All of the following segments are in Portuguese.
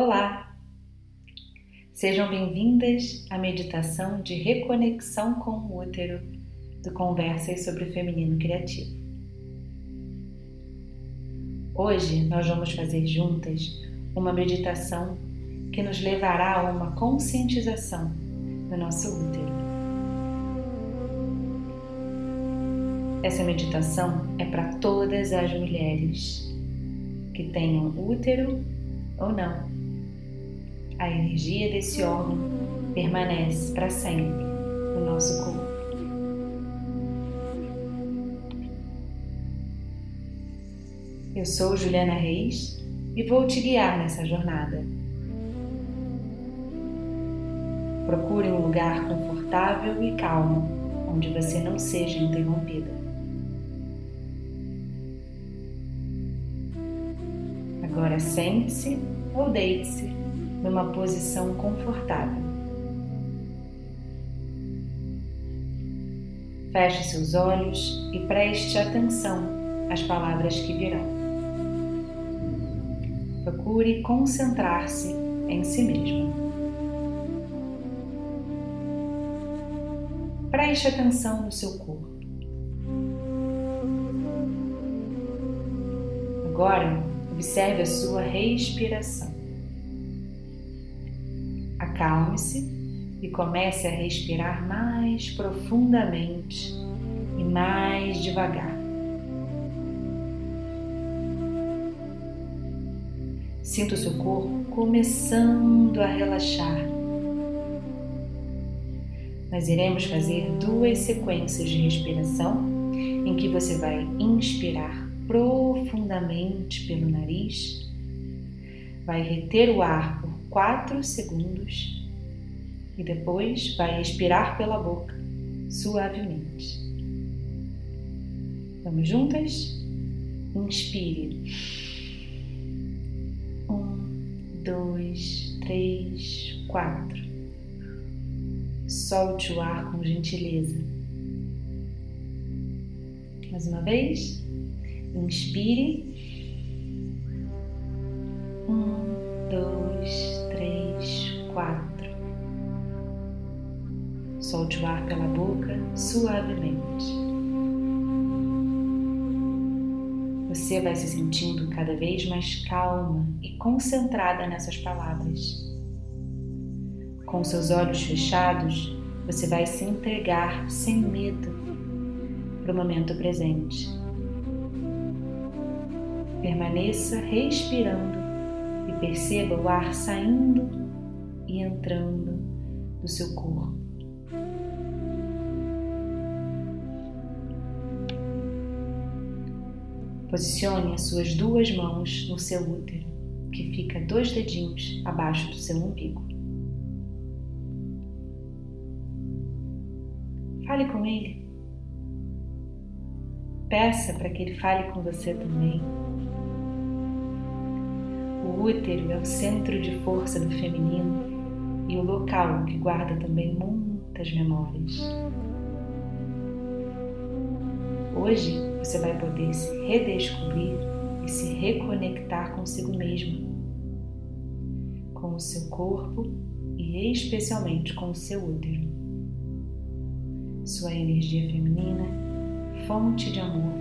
Olá! Sejam bem-vindas à meditação de reconexão com o útero do Conversas sobre o Feminino Criativo. Hoje nós vamos fazer juntas uma meditação que nos levará a uma conscientização do nosso útero. Essa meditação é para todas as mulheres que tenham útero ou não a energia desse órgão permanece para sempre no nosso corpo. Eu sou Juliana Reis e vou te guiar nessa jornada. Procure um lugar confortável e calmo onde você não seja interrompida. Agora sente-se ou deite-se numa posição confortável. Feche seus olhos e preste atenção às palavras que virão. Procure concentrar-se em si mesmo. Preste atenção no seu corpo. Agora, observe a sua respiração. Acalme-se e comece a respirar mais profundamente e mais devagar. Sinta o seu corpo começando a relaxar. Nós iremos fazer duas sequências de respiração em que você vai inspirar profundamente pelo nariz, vai reter o ar 4 segundos e depois vai expirar pela boca suavemente. Vamos juntas? Inspire. Um, dois, três, quatro. Solte o ar com gentileza. Mais uma vez. Inspire. Um, Solte o ar pela boca suavemente. Você vai se sentindo cada vez mais calma e concentrada nessas palavras. Com seus olhos fechados, você vai se entregar sem medo para o momento presente. Permaneça respirando e perceba o ar saindo e entrando do seu corpo. Posicione as suas duas mãos no seu útero, que fica dois dedinhos abaixo do seu umbigo. Fale com ele. Peça para que ele fale com você também. O útero é o centro de força do feminino e o local que guarda também muitas memórias. Hoje você vai poder se redescobrir e se reconectar consigo mesmo, com o seu corpo e especialmente com o seu útero. Sua energia feminina, fonte de amor,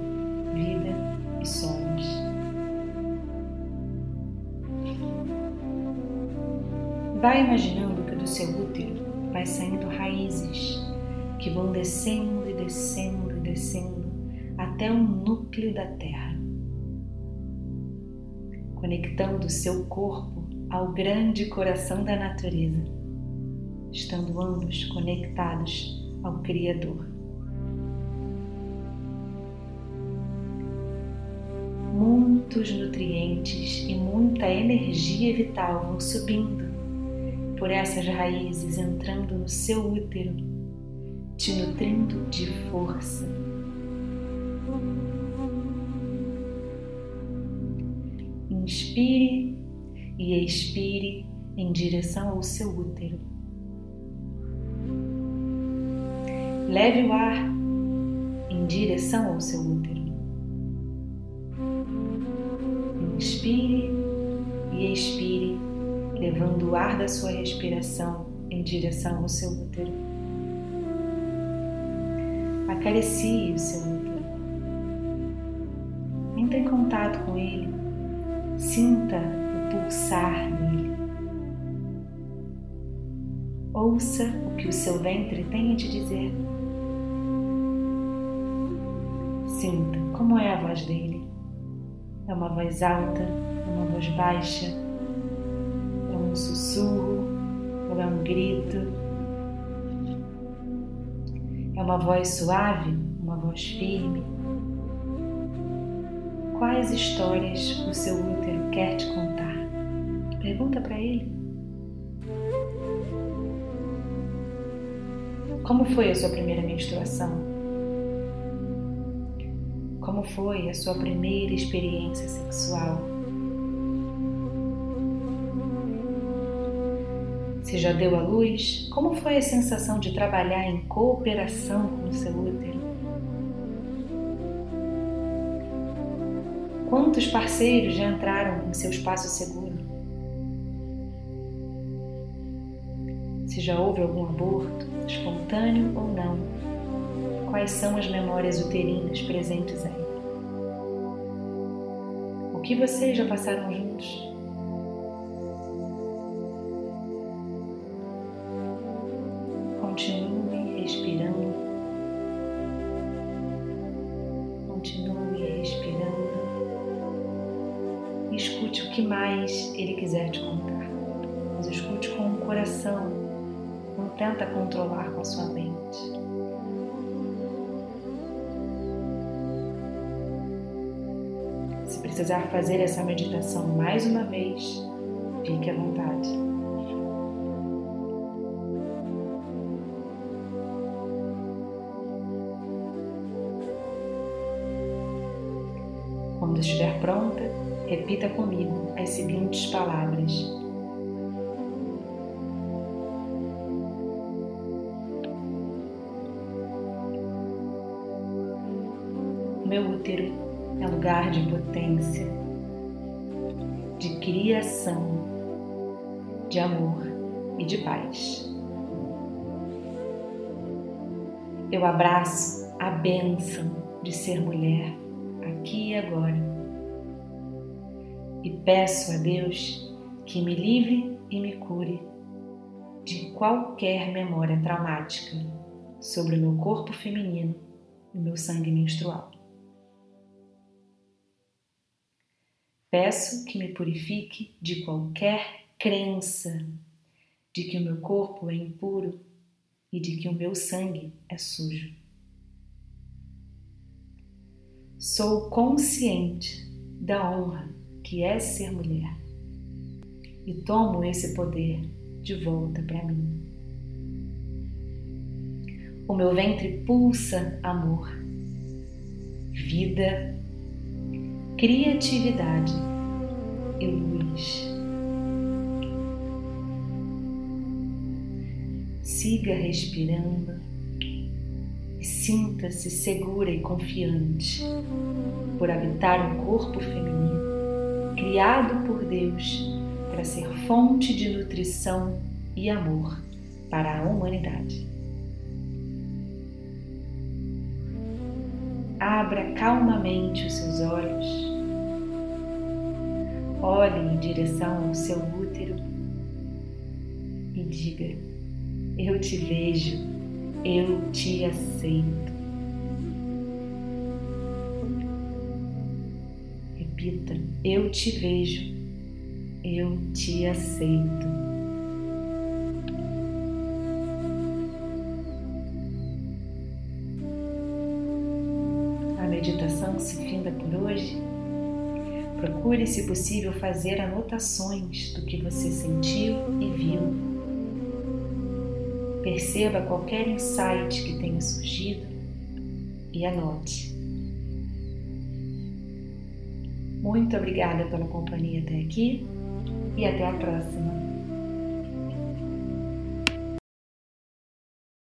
vida e sonhos. Vai imaginando que do seu útero vai saindo raízes que vão descendo e descendo e descendo até o núcleo da Terra, conectando seu corpo ao grande coração da natureza, estando ambos conectados ao Criador. Muitos nutrientes e muita energia vital vão subindo por essas raízes entrando no seu útero, te nutrindo de força. Inspire e expire em direção ao seu útero. Leve o ar em direção ao seu útero. Inspire e expire levando o ar da sua respiração em direção ao seu útero. Acaricie o seu útero. Entre em contato com ele. Sinta o pulsar nele. Ouça o que o seu ventre tem a te dizer. Sinta como é a voz dele. É uma voz alta, é uma voz baixa, sussurro ou é um grito. É uma voz suave, uma voz firme. Quais histórias o seu útero quer te contar? Pergunta para ele. Como foi a sua primeira menstruação? Como foi a sua primeira experiência sexual? Se já deu à luz, como foi a sensação de trabalhar em cooperação com o seu útero? Quantos parceiros já entraram em seu espaço seguro? Se já houve algum aborto, espontâneo ou não, quais são as memórias uterinas presentes aí? O que vocês já passaram juntos? Mas escute com o coração. Não tenta controlar com a sua mente. precisar fazer essa meditação mais uma vez, fique à vontade. Quando estiver pronta, repita comigo as seguintes palavras. Meu útero é lugar de potência, de criação, de amor e de paz. Eu abraço a bênção de ser mulher aqui e agora e peço a Deus que me livre e me cure de qualquer memória traumática sobre o meu corpo feminino e meu sangue menstrual. Peço que me purifique de qualquer crença de que o meu corpo é impuro e de que o meu sangue é sujo. Sou consciente da honra que é ser mulher e tomo esse poder de volta para mim. O meu ventre pulsa amor, vida criatividade e luz. Siga respirando e sinta-se segura e confiante por habitar um corpo feminino criado por Deus para ser fonte de nutrição e amor para a humanidade. Abra calmamente os seus olhos Olhe em direção ao seu útero e diga: Eu te vejo, eu te aceito. Repita: Eu te vejo, eu te aceito. A meditação se finda por hoje Procure, se possível, fazer anotações do que você sentiu e viu. Perceba qualquer insight que tenha surgido e anote. Muito obrigada pela companhia até aqui e até a próxima.